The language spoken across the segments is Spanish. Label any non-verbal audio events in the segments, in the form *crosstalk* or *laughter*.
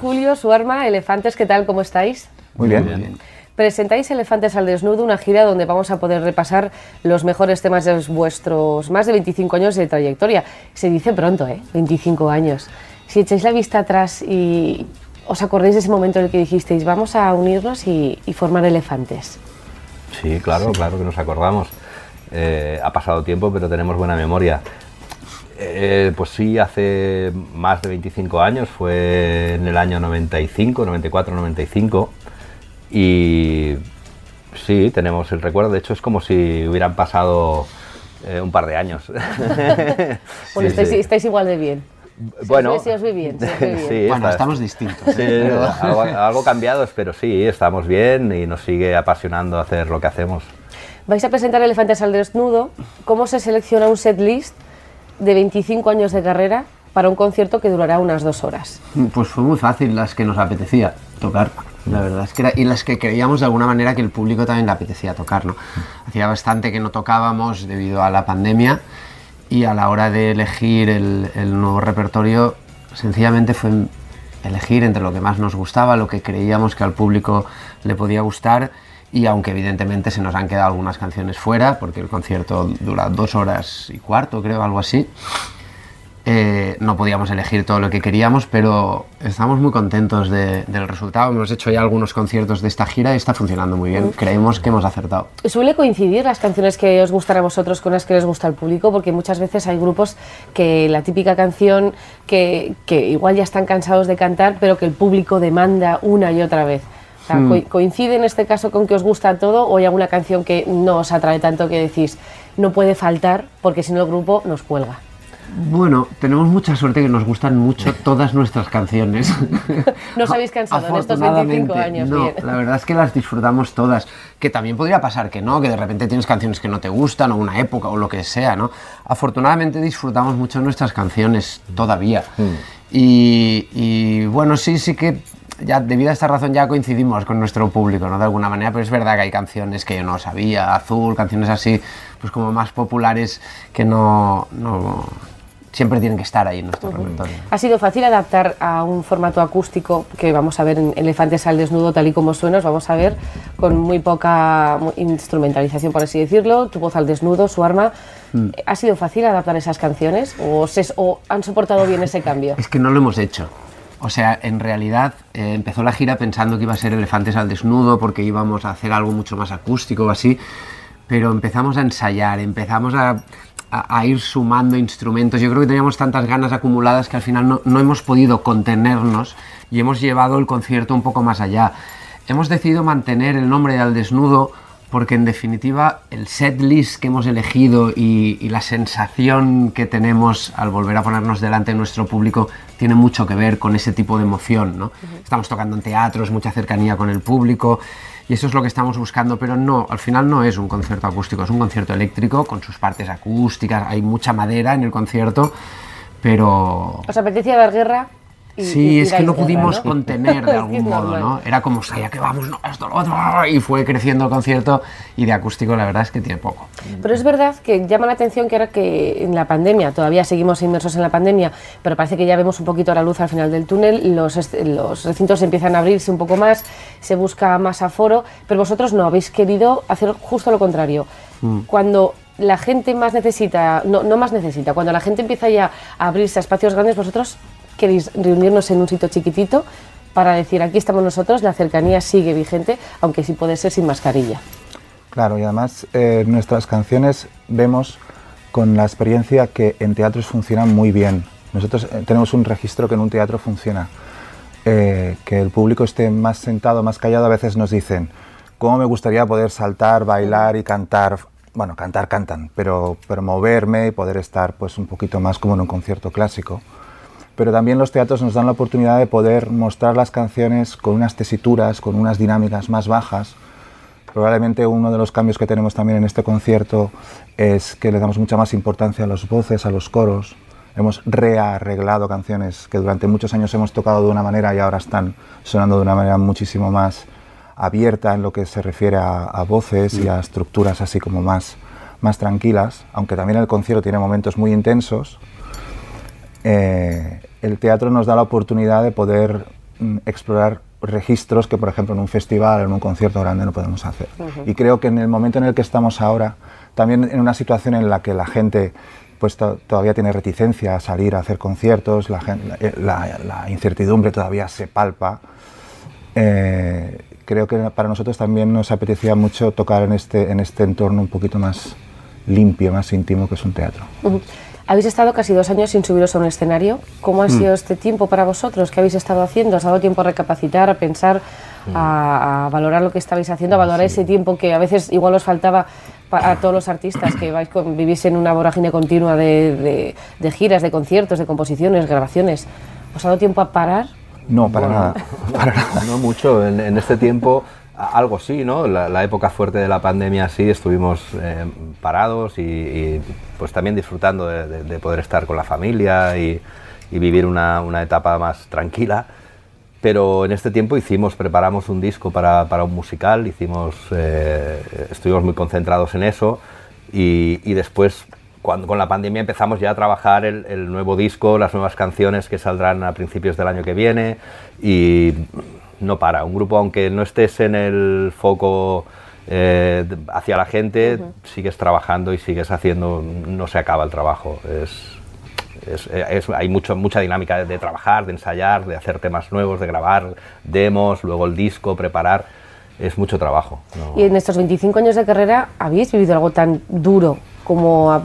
Julio, su arma, Elefantes, ¿qué tal? ¿Cómo estáis? Muy bien. Muy bien. Presentáis Elefantes al Desnudo, una gira donde vamos a poder repasar los mejores temas de vuestros más de 25 años de trayectoria. Se dice pronto, ¿eh? 25 años. Si echáis la vista atrás y os acordáis de ese momento en el que dijisteis, vamos a unirnos y, formar Elefantes. Sí, claro, claro que nos acordamos. Eh, ha pasado tiempo, pero tenemos buena memoria. Eh, pues sí, hace más de 25 años, fue en el año 95, 94, 95 y sí, tenemos el recuerdo, de hecho es como si hubieran pasado eh, un par de años. *laughs* bueno, estáis, igual de bien. Bueno, si os ve bien, *laughs* bueno, estamos distintos. algo, cambiados, pero sí, estamos bien y nos sigue apasionando hacer lo que hacemos. Vais a presentar Elefantes al Desnudo. ¿Cómo se selecciona un set list de 25 años de carrera para un concierto que durará unas dos horas? Pues fue muy fácil, las que nos apetecía tocar. La verdad es que era, y las que creíamos de alguna manera que el público también le apetecía tocar, ¿no? Hacía bastante que no tocábamos debido a la pandemia y a la hora de elegir el, nuevo repertorio, sencillamente fue elegir entre lo que más nos gustaba, lo que creíamos que al público le podía gustar y aunque evidentemente se nos han quedado algunas canciones fuera, porque el concierto dura dos horas y cuarto, creo, algo así, eh, no podíamos elegir todo lo que queríamos, pero estamos muy contentos del resultado. Hemos hecho ya algunos conciertos de esta gira y está funcionando muy bien. Creemos que hemos acertado. ¿Suele coincidir las canciones que os gustan a vosotros con las que les gusta al público? Porque muchas veces hay grupos que la típica canción que, igual ya están cansados de cantar, pero que el público demanda una y otra vez. Hmm. ¿Coincide en este caso con que os gusta todo o hay alguna canción que no os atrae tanto que decís no puede faltar porque si no el grupo nos cuelga? Bueno, tenemos mucha suerte que nos gustan mucho *laughs* todas nuestras canciones. *laughs* ¿No os habéis cansado en estos 25 años? No, la verdad es que las disfrutamos todas. Que también podría pasar que no, que de repente tienes canciones que no te gustan, o una época, o lo que sea, ¿no? Afortunadamente disfrutamos mucho nuestras canciones todavía. Mm. Y, y, bueno, sí, sí que ya debido a esta razón ya coincidimos con nuestro público, ¿no? De alguna manera, pero es verdad que hay canciones que yo no sabía, Azul, canciones así, pues como más populares que no, no siempre tienen que estar ahí en nuestro repertorio. ¿Ha sido fácil adaptar a un formato acústico que vamos a ver en Elefantes al desnudo tal y como suena? vamos a ver con muy poca instrumentalización, por así decirlo, tu voz al desnudo, su arma. Mm. ¿Ha sido fácil adaptar esas canciones o, o, han soportado bien ese cambio? Es que no lo hemos hecho. O sea, en realidad eh, empezó la gira pensando que iba a ser Elefantes al desnudo porque íbamos a hacer algo mucho más acústico o así, pero empezamos a ensayar, empezamos a a, ir sumando instrumentos. Yo creo que teníamos tantas ganas acumuladas que al final no, no hemos podido contenernos y hemos llevado el concierto un poco más allá. Hemos decidido mantener el nombre de Al Desnudo porque en definitiva el set list que hemos elegido y, y, la sensación que tenemos al volver a ponernos delante de nuestro público tiene mucho que ver con ese tipo de emoción. ¿no? Estamos tocando en teatros, mucha cercanía con el público y eso es lo que estamos buscando, pero no, al final no es un concierto acústico, es un concierto eléctrico con sus partes acústicas, hay mucha madera en el concierto, pero... ¿Os apetecía dar guerra? Sí, es que no pudimos contener de *laughs* algún modo, ¿no? Era como, ya que vamos, no, esto, lo otro, y fue creciendo el concierto y de acústico la verdad es que tiene poco. Pero es verdad que llama la atención que ahora que en la pandemia, todavía seguimos inmersos en la pandemia, pero parece que ya vemos un poquito la luz al final del túnel, los, los recintos empiezan a abrirse un poco más, se busca más aforo, pero vosotros no, habéis querido hacer justo lo contrario. Mm. Cuando la gente más necesita, no, no más necesita, cuando la gente empieza ya a abrirse a espacios grandes, vosotros queréis reunirnos en un sitio chiquitito para decir aquí estamos nosotros, la cercanía sigue vigente, aunque sí puede ser sin mascarilla. Claro, y además eh, nuestras canciones vemos con la experiencia que en teatros funcionan muy bien. Nosotros eh, tenemos un registro que en un teatro funciona. Eh, que el público esté más sentado, más callado, a veces nos dicen, ¿cómo me gustaría poder saltar, bailar y cantar? Bueno, cantar cantan, pero, pero moverme y poder estar pues un poquito más como en un concierto clásico pero también los teatros nos dan la oportunidad de poder mostrar las canciones con unas tesituras, con unas dinámicas más bajas. Probablemente uno de los cambios que tenemos también en este concierto es que le damos mucha más importancia a las voces, a los coros. Hemos rearreglado canciones que durante muchos años hemos tocado de una manera y ahora están sonando de una manera muchísimo más abierta en lo que se refiere a, voces y a estructuras así como más, más tranquilas, aunque también el concierto tiene momentos muy intensos. Eh, el teatro nos da la oportunidad de poder mm, explorar registros que, por ejemplo, en un festival, en un concierto grande no podemos hacer. Y creo que en el momento en el que estamos ahora, también en una situación en la que la gente pues todavía tiene reticencia a salir a hacer conciertos, la, eh, la, incertidumbre todavía se palpa. Eh, creo que para nosotros también nos apetecía mucho tocar en este, en este entorno un poquito más limpio, más íntimo que es un teatro. Habéis estado casi dos años sin subiros a un escenario. ¿Cómo ha mm. sido este tiempo para vosotros? ¿Qué habéis estado haciendo? ¿Os ha dado tiempo a recapacitar, a pensar, mm. a, valorar lo que estabais haciendo, a valorar ese tiempo que a veces igual os faltaba a todos los artistas que vais vivís en una vorágine continua de, giras, de conciertos, de composiciones, grabaciones? ¿Os ha dado tiempo a parar? No, para, nada. No mucho. En, este tiempo algo sí, ¿no? La, época fuerte de la pandemia sí, estuvimos eh, parados y, pues también disfrutando de, poder estar con la familia y, vivir una, etapa más tranquila. Pero en este tiempo hicimos, preparamos un disco para, un musical, hicimos, eh, estuvimos muy concentrados en eso y, después cuando con la pandemia empezamos ya a trabajar el, el, nuevo disco, las nuevas canciones que saldrán a principios del año que viene y no para. Un grupo, aunque no estés en el foco eh, hacia la gente, sigues trabajando y sigues haciendo, no se acaba el trabajo. Es, hay mucho, mucha dinámica de, trabajar, de ensayar, de hacer temas nuevos, de grabar demos, luego el disco, preparar. Es mucho trabajo. Y en estos 25 años de carrera, ¿habéis vivido algo tan duro como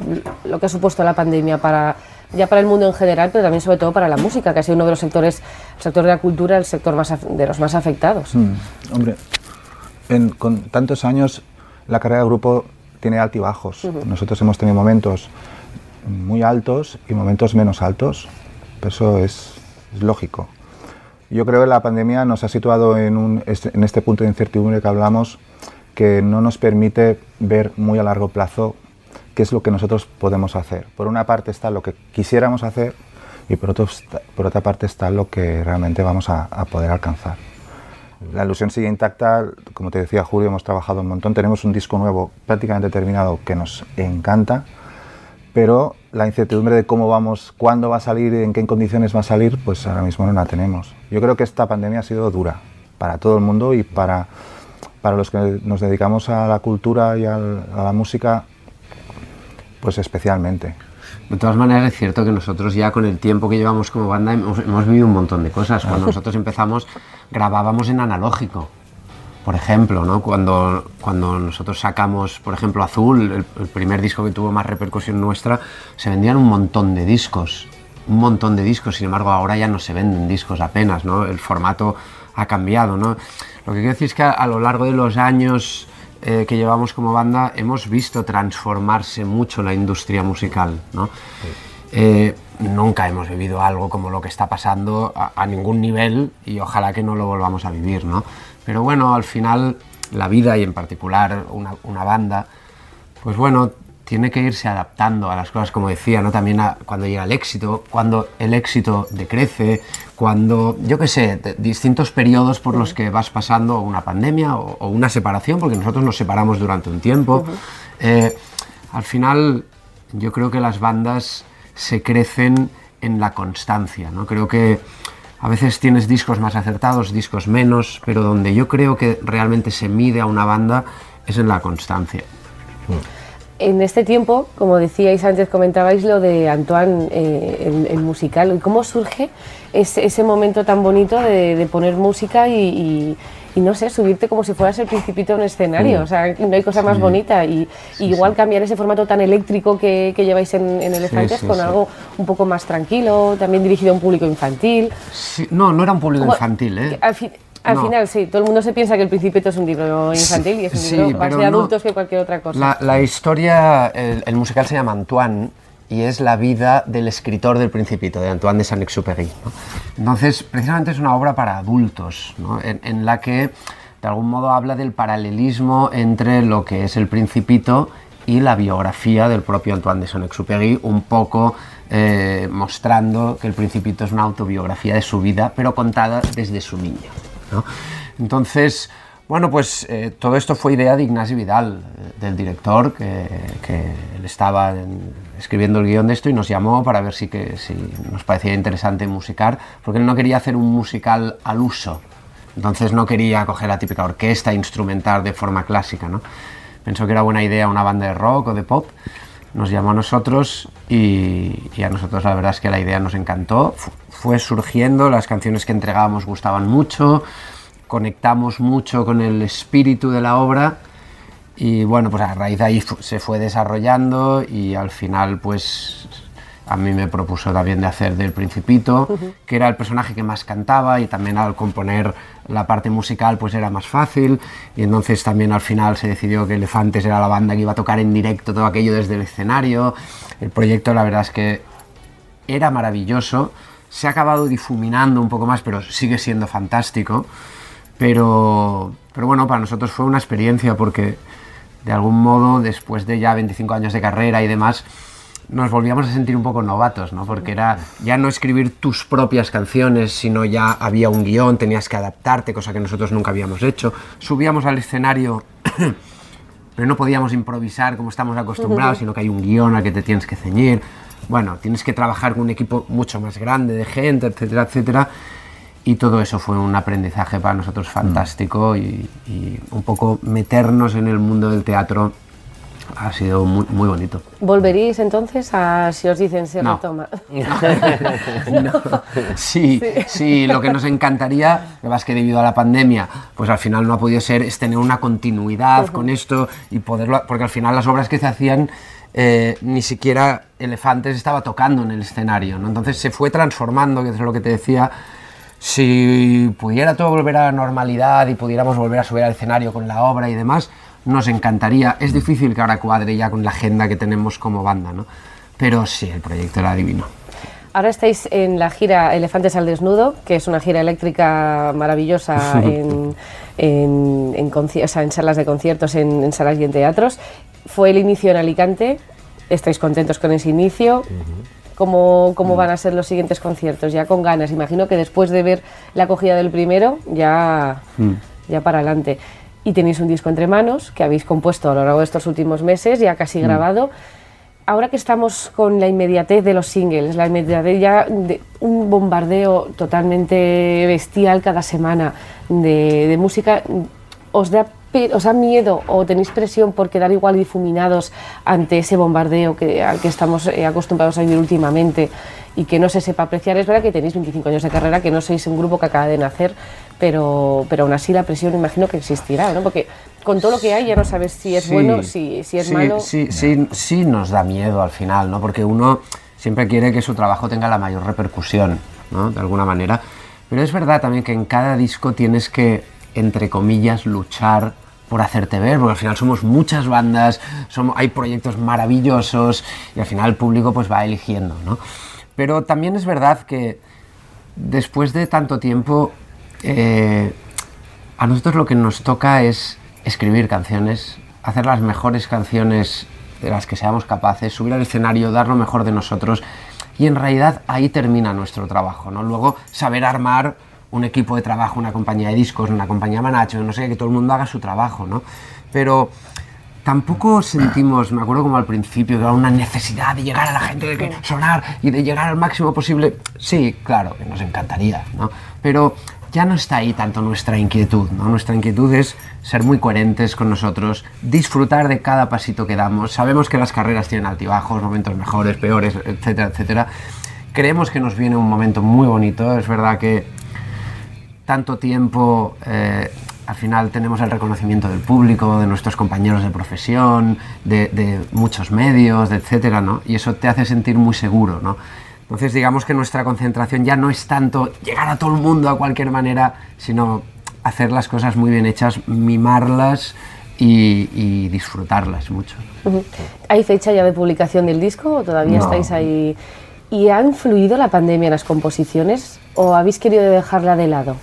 lo que ha supuesto la pandemia para ya para el mundo en general, pero también sobre todo para la música, que ha sido uno de los sectores, el sector de la cultura, el sector más de los más afectados. Mm, hombre, con tantos años la carrera de grupo tiene altibajos. Nosotros hemos tenido momentos muy altos y momentos menos altos, pero eso es, lógico. Yo creo que la pandemia nos ha situado en, un, en este punto de incertidumbre que hablamos, que no nos permite ver muy a largo plazo qué es lo que nosotros podemos hacer. Por una parte está lo que quisiéramos hacer y por, otro, por otra parte está lo que realmente vamos a, poder alcanzar. La ilusión sigue intacta, como te decía Julio, hemos trabajado un montón, tenemos un disco nuevo prácticamente terminado que nos encanta, pero la incertidumbre de cómo vamos, cuándo va a salir, en qué condiciones va a salir, pues ahora mismo no la tenemos. Yo creo que esta pandemia ha sido dura para todo el mundo y para, para los que nos dedicamos a la cultura y a la música pues especialmente. De todas maneras es cierto que nosotros ya con el tiempo que llevamos como banda hemos, vivido un montón de cosas. Cuando nosotros empezamos grabábamos en analógico, por ejemplo, ¿no? cuando, cuando nosotros sacamos, por ejemplo, Azul, el, primer disco que tuvo más repercusión nuestra, se vendían un montón de discos, un montón de discos, sin embargo ahora ya no se venden discos apenas, ¿no? el formato ha cambiado. ¿no? Lo que quiero decir es que a lo largo de los años eh, que llevamos como banda hemos visto transformarse mucho la industria musical. ¿no? Eh, nunca hemos vivido algo como lo que está pasando a, ningún nivel y ojalá que no lo volvamos a vivir. ¿no? Pero bueno, al final la vida y en particular una, una banda, pues bueno, tiene que irse adaptando a las cosas, como decía, ¿no? También cuando llega el éxito, cuando el éxito decrece, cuando, yo qué sé, distintos periodos por los que vas pasando una pandemia o, una separación, porque nosotros nos separamos durante un tiempo. Eh, al final, yo creo que las bandas se crecen en la constancia, ¿no? Creo que a veces tienes discos más acertados, discos menos, pero donde yo creo que realmente se mide a una banda es en la constancia. Mm en este tiempo, como decíais antes, comentabais lo de Antoine, eh, el, musical. ¿Cómo surge ese, momento tan bonito de, poner música y, no sé, subirte como si fueras el principito en un escenario? O sea, no hay cosa más bonita. Y, igual cambiar ese formato tan eléctrico que, lleváis en, Elefantes con algo un poco más tranquilo, también dirigido a un público infantil. no, no era un público infantil, ¿eh? Al final, sí, todo el mundo se piensa que El Principito es un libro infantil y es un libro más de adultos que cualquier otra cosa. La, historia, el, musical se llama Antoine y es la vida del escritor del Principito, de Antoine de Saint-Exupéry. Entonces, precisamente es una obra para adultos, en, la que de algún modo habla del paralelismo entre lo que es El Principito y la biografía del propio Antoine de Saint-Exupéry, un poco eh, mostrando que El Principito es una autobiografía de su vida, pero contada desde su niño. Entonces, bueno, pues eh, todo esto fue idea de Ignacio Vidal, eh, del director, que, él estaba, escribiendo el guion de esto y nos llamó para ver si, nos parecía interesante musicar, porque él no quería hacer un musical al uso, entonces no quería coger la típica orquesta instrumental de forma clásica, ¿no? Pensó que era buena idea una banda de rock o de pop, nos llamó a nosotros y, a nosotros la verdad es que la idea nos encantó, fue surgiendo, las canciones que entregábamos gustaban mucho, conectamos mucho con el espíritu de la obra y bueno, pues a raíz de ahí se fue desarrollando y al final pues a mí me propuso también de hacer del Principito, que era el personaje que más cantaba y también al componer la parte musical pues era más fácil y entonces también al final se decidió que Elefantes era la banda que iba a tocar en directo todo aquello desde el escenario. El proyecto la verdad es que era maravilloso, se ha acabado difuminando un poco más pero sigue siendo fantástico. Pero, pero bueno, para nosotros fue una experiencia porque de algún modo, después de ya 25 años de carrera y demás, nos volvíamos a sentir un poco novatos, ¿no? Porque era ya no escribir tus propias canciones, sino ya había un guion, tenías que adaptarte, cosa que nosotros nunca habíamos hecho. Subíamos al escenario, *coughs* pero no podíamos improvisar como estamos acostumbrados, sino que hay un guion al que te tienes que ceñir. Bueno, tienes que trabajar con un equipo mucho más grande de gente, etcétera, etcétera y todo eso fue un aprendizaje para nosotros fantástico y, un poco meternos en el mundo del teatro ha sido muy, muy bonito. ¿Volveréis entonces a si os dicen se no. retoma? *laughs* *laughs* No. Sí, sí, lo que nos encantaría, lo que que debido a la pandemia, pues al final no ha podido ser, es tener una continuidad con esto y poderlo, porque al final las obras que se hacían eh, ni siquiera Elefantes estaba tocando en el escenario, ¿no? entonces se fue transformando, que es lo que te decía, si pudiera todo volver a la normalidad y pudiéramos volver a subir al escenario con la obra y demás, nos encantaría. Es difícil que ahora cuadre ya con la agenda que tenemos como banda, ¿no? Pero sí, el proyecto era divino. Ahora estáis en la gira Elefantes al Desnudo, que es una gira eléctrica maravillosa *laughs* en, en, en, salas de conciertos, en, salas y en teatros. Fue el inicio en Alicante, estáis contentos con ese inicio cómo, cómo mm. van a ser los siguientes conciertos, ya con ganas. Imagino que después de ver la acogida del primero, ya, mm. ya para adelante. Y tenéis un disco entre manos que habéis compuesto a lo largo de estos últimos meses, ya casi mm. grabado. Ahora que estamos con la inmediatez de los singles, la inmediatez ya de un bombardeo totalmente bestial cada semana de, de música, ¿os da os da miedo o tenéis presión por quedar igual difuminados ante ese bombardeo que, al que estamos eh, acostumbrados a vivir últimamente y que no se sepa apreciar? Es verdad que tenéis 25 años de carrera, que no sois un grupo que acaba de nacer, pero, pero aún así la presión imagino que existirá, ¿no? Porque con todo lo que hay ya no sabes si es bueno, si, si es malo. Sí, sí, sí nos da miedo al final, ¿no? Porque uno siempre quiere que su trabajo tenga la mayor repercusión, ¿no? De alguna manera. Pero es verdad también que en cada disco tienes que, entre comillas, luchar por hacerte ver, porque al final somos muchas bandas, hay proyectos maravillosos y al final el público pues va eligiendo, ¿no? Pero también es verdad que después de tanto tiempo, eh, a nosotros lo que nos toca es escribir canciones, hacer las mejores canciones de las que seamos capaces, subir al escenario, dar lo mejor de nosotros y en realidad ahí termina nuestro trabajo, ¿no? Luego saber armar un equipo de trabajo, una compañía de discos, una compañía de management, no sé, que todo el mundo haga su trabajo, ¿no? Pero tampoco sentimos, me acuerdo como al principio, que era una necesidad de llegar a la gente, de que sonar y de llegar al máximo posible. Sí, claro, que nos encantaría, ¿no? Pero ya no está ahí tanto nuestra inquietud, ¿no? Nuestra inquietud es ser muy coherentes con nosotros, disfrutar de cada pasito que damos. Sabemos que las carreras tienen altibajos, momentos mejores, peores, etcétera, etcétera. Creemos que nos viene un momento muy bonito, es verdad que tanto tiempo, eh, al final tenemos el reconocimiento del público, de nuestros compañeros de profesión, de, muchos medios, etcétera, ¿no? Y eso te hace sentir muy seguro, ¿no? Entonces, digamos que nuestra concentración ya no es tanto llegar a todo el mundo a cualquier manera, sino hacer las cosas muy bien hechas, mimarlas y, disfrutarlas mucho. ¿Hay fecha ya de publicación del disco o todavía estáis ahí? ¿Y ha influido la pandemia en las composiciones o habéis querido dejarla de lado?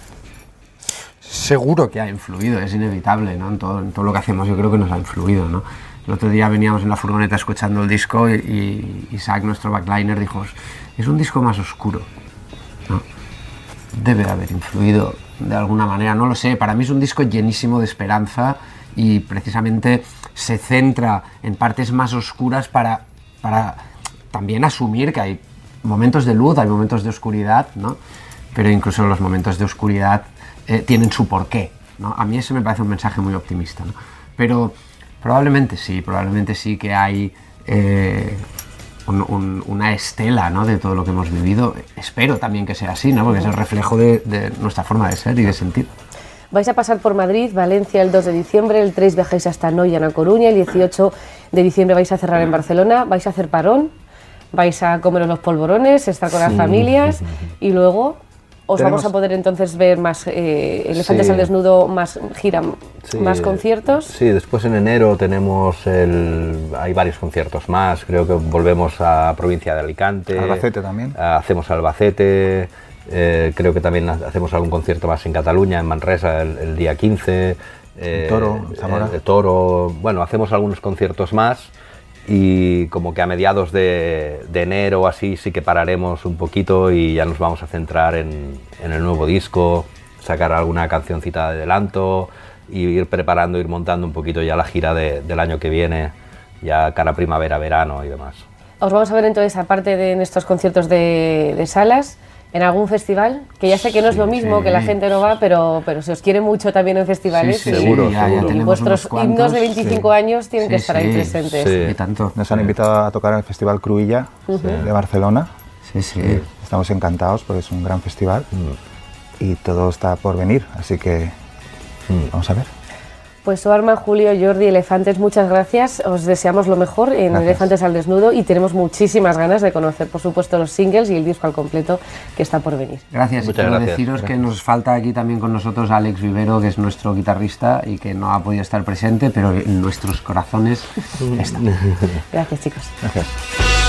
Seguro que ha influido, es inevitable, ¿no? En todo, todo, lo que hacemos yo creo que nos ha influido, ¿no? El otro día veníamos en la furgoneta escuchando el disco y, Isaac, nuestro backliner, dijo, es un disco más oscuro, ¿no? Debe haber influido de alguna manera, no lo sé, para mí es un disco llenísimo de esperanza y precisamente se centra en partes más oscuras para, para también asumir que hay momentos de luz, hay momentos de oscuridad, ¿no? Pero incluso los momentos de oscuridad eh, tienen su porqué, ¿no? A mí eso me parece un mensaje muy optimista, ¿no? Pero probablemente sí, probablemente sí que hay eh, un- un- una estela ¿no? de todo lo que hemos vivido. Espero también que sea así, ¿no? porque es el reflejo de, de nuestra forma de ser y de sentir. Vais a pasar por Madrid, Valencia el 2 de diciembre, el 3 viajáis hasta Noya, en A Coruña, el 18 de diciembre vais a cerrar en Barcelona, vais a hacer parón, vais a comeros los polvorones, estar con las familias *laughs* y luego os Tenemos- vamos a poder entonces ver más eh, Elefantes Sí. al Desnudo, más gira, Sí, más conciertos. Sí, después en enero tenemos el, hay varios conciertos más. Creo que volvemos a provincia de Alicante. Albacete también. Ah, Hacemos Albacete. eh, creo que también ha- hacemos algún concierto más en Cataluña, en Manresa, el, el día 15. eh, Toro, Zamora. el Toro. Bueno, hacemos algunos conciertos más y como que a mediados de, de enero así sí que pararemos un poquito y ya nos vamos a centrar en, en el nuevo disco, sacar alguna cancioncita de adelanto y ir preparando, ir montando un poquito ya la gira de- del año que viene, ya cara primavera, verano y demás. Os vamos a ver entonces, aparte de en estos conciertos de, de salas, en algún festival, que ya sé que no es lo mismo, sí. que la gente no va, pero, pero se os quiere mucho también en festivales Sí, sí, y, Seguro, ya, ya seguro. vuestros cuantos, himnos de 25 sí. años tienen que Sí, estar ahí presentes. Sí. Y tanto. Nos han invitado a tocar en el Festival Cruilla de Barcelona. Sí, sí. Estamos encantados porque es un gran festival y todo está por venir, así que vamos a ver. Pues Arma, Julio, Jordi, Elefantes, muchas gracias. Os deseamos lo mejor en Gracias. Elefantes al Desnudo y tenemos muchísimas ganas de conocer, por supuesto, los singles y el disco al completo que está por venir. Gracias. Muchas y quiero gracias. deciros que nos falta aquí también con nosotros Alex Vivero, que es nuestro guitarrista y que no ha podido estar presente, pero en nuestros corazones *laughs* está. Gracias, chicos. Gracias.